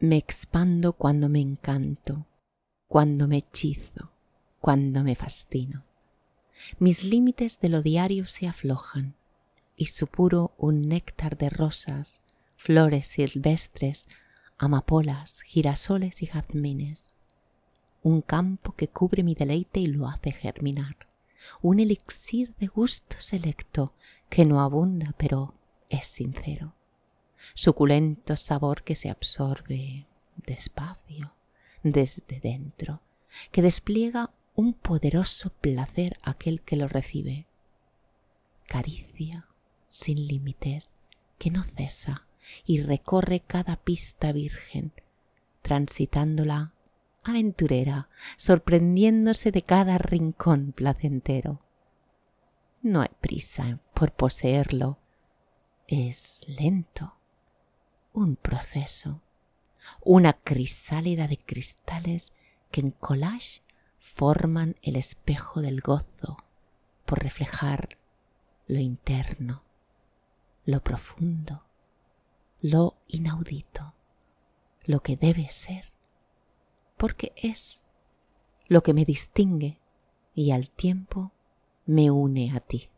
Me expando cuando me encanto, cuando me hechizo, cuando me fascino. Mis límites de lo diario se aflojan y supuro un néctar de rosas, flores silvestres, amapolas, girasoles y jazmines. Un campo que cubre mi deleite y lo hace germinar. Un elixir de gusto selecto que no abunda pero es sincero. Suculento sabor que se absorbe despacio desde dentro, que despliega un poderoso placer aquel que lo recibe. Caricia sin límites que no cesa y recorre cada pista virgen, transitándola aventurera, sorprendiéndose de cada rincón placentero. No hay prisa por poseerlo, es lento, un proceso, una crisálida de cristales que en collage forman el espejo del gozo por reflejar lo interno, lo profundo, lo inaudito, lo que debe ser, porque es lo que me distingue y al tiempo me une a ti.